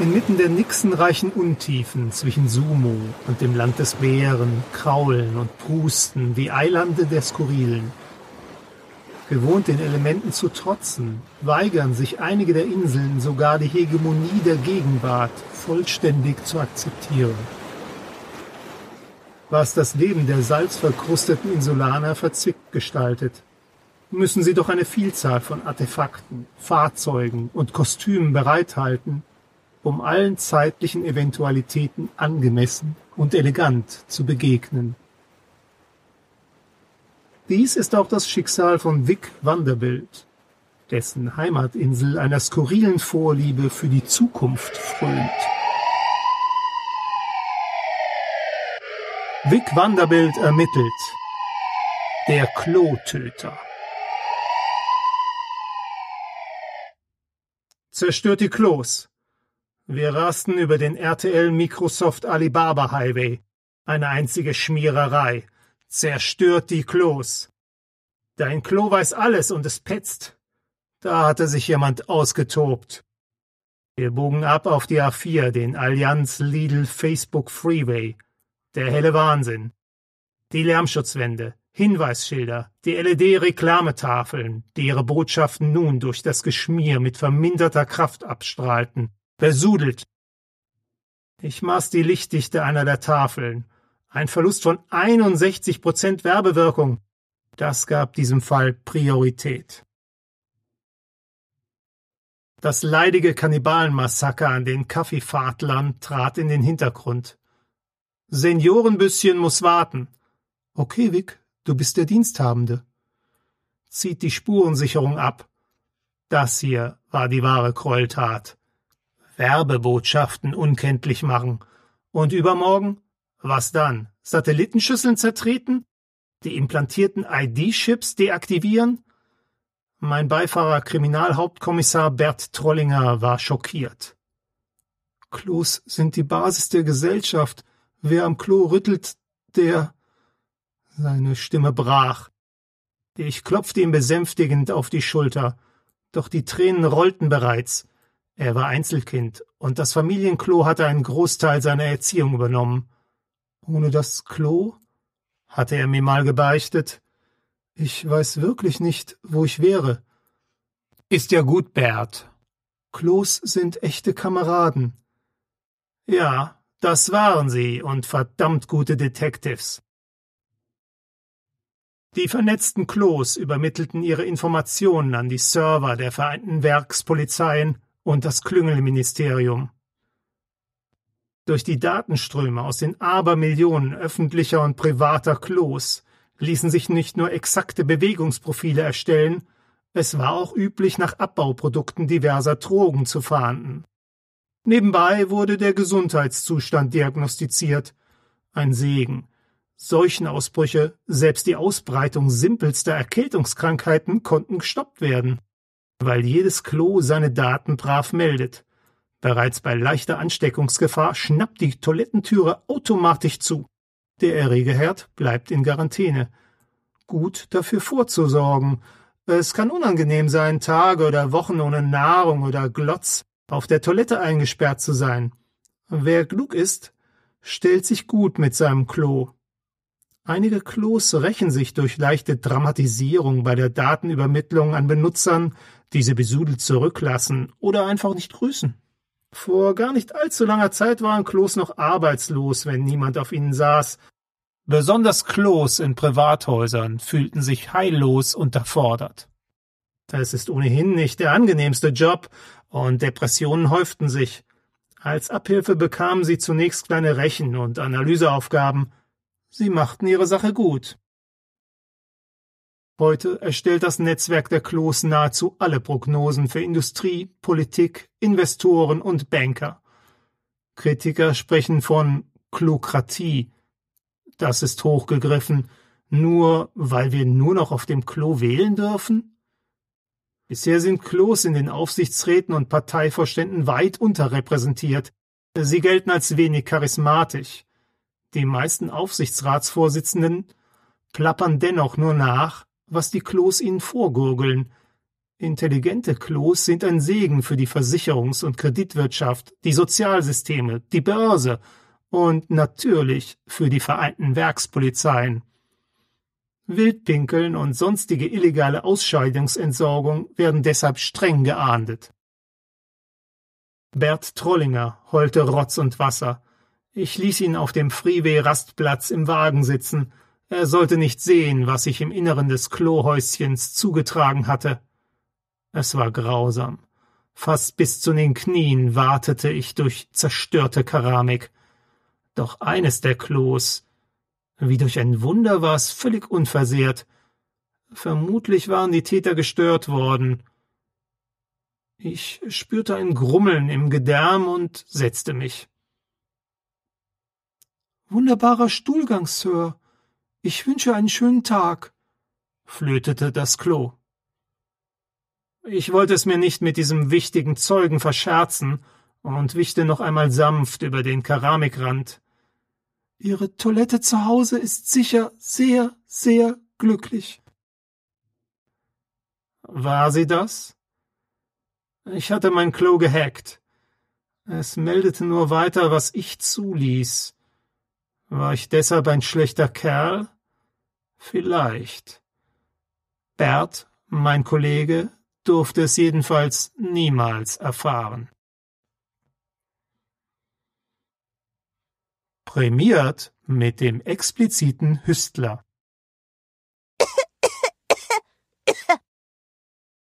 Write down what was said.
Inmitten der nixenreichen Untiefen zwischen Sumo und dem Land des Bären kraulen und prusten die Eilande der Skurrilen. Gewohnt den Elementen zu trotzen, weigern sich einige der Inseln sogar die Hegemonie der Gegenwart vollständig zu akzeptieren. Was das Leben der salzverkrusteten Insulaner verzwickt gestaltet, müssen sie doch eine Vielzahl von Artefakten, Fahrzeugen und Kostümen bereithalten, um allen zeitlichen Eventualitäten angemessen und elegant zu begegnen. Dies ist auch das Schicksal von Vic Vanderbilt, dessen Heimatinsel einer skurrilen Vorliebe für die Zukunft frönt. Vic Vanderbilt ermittelt. Der Klotöter. Zerstört die Klos, wir rasten über den RTL Microsoft Alibaba Highway. Eine einzige Schmiererei. Zerstört die Klos. Dein Klo weiß alles und es petzt. Da hatte sich jemand ausgetobt. Wir bogen ab auf die A4, den Allianz Lidl Facebook Freeway. Der helle Wahnsinn. Die Lärmschutzwände, Hinweisschilder, die LED-Reklametafeln, die ihre Botschaften nun durch das Geschmier mit verminderter Kraft abstrahlten. Besudelt. Ich maß die Lichtdichte einer der Tafeln. Ein Verlust von 61 Prozent Werbewirkung. Das gab diesem Fall Priorität. Das leidige Kannibalenmassaker an den Kaffeefahrtlern trat in den Hintergrund. Seniorenbüsschen muss warten. Okay, Vic, du bist der Diensthabende. Zieht die Spurensicherung ab. Das hier war die wahre Gräueltat. Werbebotschaften unkenntlich machen. Und übermorgen? Was dann? Satellitenschüsseln zertreten? Die implantierten ID-Chips deaktivieren? Mein Beifahrer Kriminalhauptkommissar Bert Trollinger war schockiert. Klos sind die Basis der Gesellschaft. Wer am Klo rüttelt, der. Seine Stimme brach. Ich klopfte ihm besänftigend auf die Schulter, doch die Tränen rollten bereits. Er war Einzelkind, und das Familienklo hatte einen Großteil seiner Erziehung übernommen. Ohne das Klo? hatte er mir mal gebeichtet. Ich weiß wirklich nicht, wo ich wäre. Ist ja gut, Bert. Klos sind echte Kameraden. Ja, das waren sie und verdammt gute Detectives. Die vernetzten Klos übermittelten ihre Informationen an die Server der Vereinten Werkspolizeien und das Klüngelministerium. Durch die Datenströme aus den Abermillionen öffentlicher und privater Klos ließen sich nicht nur exakte Bewegungsprofile erstellen, es war auch üblich, nach Abbauprodukten diverser Drogen zu fahnden. Nebenbei wurde der Gesundheitszustand diagnostiziert. Ein Segen. Seuchenausbrüche, selbst die Ausbreitung simpelster Erkältungskrankheiten konnten gestoppt werden weil jedes Klo seine Daten brav meldet. Bereits bei leichter Ansteckungsgefahr schnappt die Toilettentüre automatisch zu. Der Erregerherd bleibt in Quarantäne. Gut dafür vorzusorgen. Es kann unangenehm sein, Tage oder Wochen ohne Nahrung oder Glotz auf der Toilette eingesperrt zu sein. Wer klug ist, stellt sich gut mit seinem Klo. Einige Klos rächen sich durch leichte Dramatisierung bei der Datenübermittlung an Benutzern, diese besudelt zurücklassen oder einfach nicht grüßen. Vor gar nicht allzu langer Zeit waren Klos noch arbeitslos, wenn niemand auf ihnen saß. Besonders Klos in Privathäusern fühlten sich heillos unterfordert. Das ist ohnehin nicht der angenehmste Job, und Depressionen häuften sich. Als Abhilfe bekamen sie zunächst kleine Rechen- und Analyseaufgaben. Sie machten ihre Sache gut. Heute erstellt das Netzwerk der Klos nahezu alle Prognosen für Industrie, Politik, Investoren und Banker. Kritiker sprechen von Klokratie. Das ist hochgegriffen, nur weil wir nur noch auf dem Klo wählen dürfen? Bisher sind Klos in den Aufsichtsräten und Parteivorständen weit unterrepräsentiert. Sie gelten als wenig charismatisch. Die meisten Aufsichtsratsvorsitzenden plappern dennoch nur nach, was die Klos ihnen vorgurgeln. Intelligente Klos sind ein Segen für die Versicherungs- und Kreditwirtschaft, die Sozialsysteme, die Börse und natürlich für die vereinten Werkspolizeien. Wildpinkeln und sonstige illegale Ausscheidungsentsorgung werden deshalb streng geahndet. Bert Trollinger heulte Rotz und Wasser. Ich ließ ihn auf dem Freeway-Rastplatz im Wagen sitzen. Er sollte nicht sehen, was sich im Inneren des Klohäuschens zugetragen hatte. Es war grausam. Fast bis zu den Knien wartete ich durch zerstörte Keramik. Doch eines der Klos, wie durch ein Wunder war es völlig unversehrt. Vermutlich waren die Täter gestört worden. Ich spürte ein Grummeln im Gedärm und setzte mich. Wunderbarer Stuhlgang, Sir. Ich wünsche einen schönen Tag, flötete das Klo. Ich wollte es mir nicht mit diesem wichtigen Zeugen verscherzen und wischte noch einmal sanft über den Keramikrand. Ihre Toilette zu Hause ist sicher sehr, sehr glücklich. War sie das? Ich hatte mein Klo gehackt. Es meldete nur weiter, was ich zuließ. War ich deshalb ein schlechter Kerl? Vielleicht. Bert, mein Kollege, durfte es jedenfalls niemals erfahren. Prämiert mit dem expliziten Hüstler.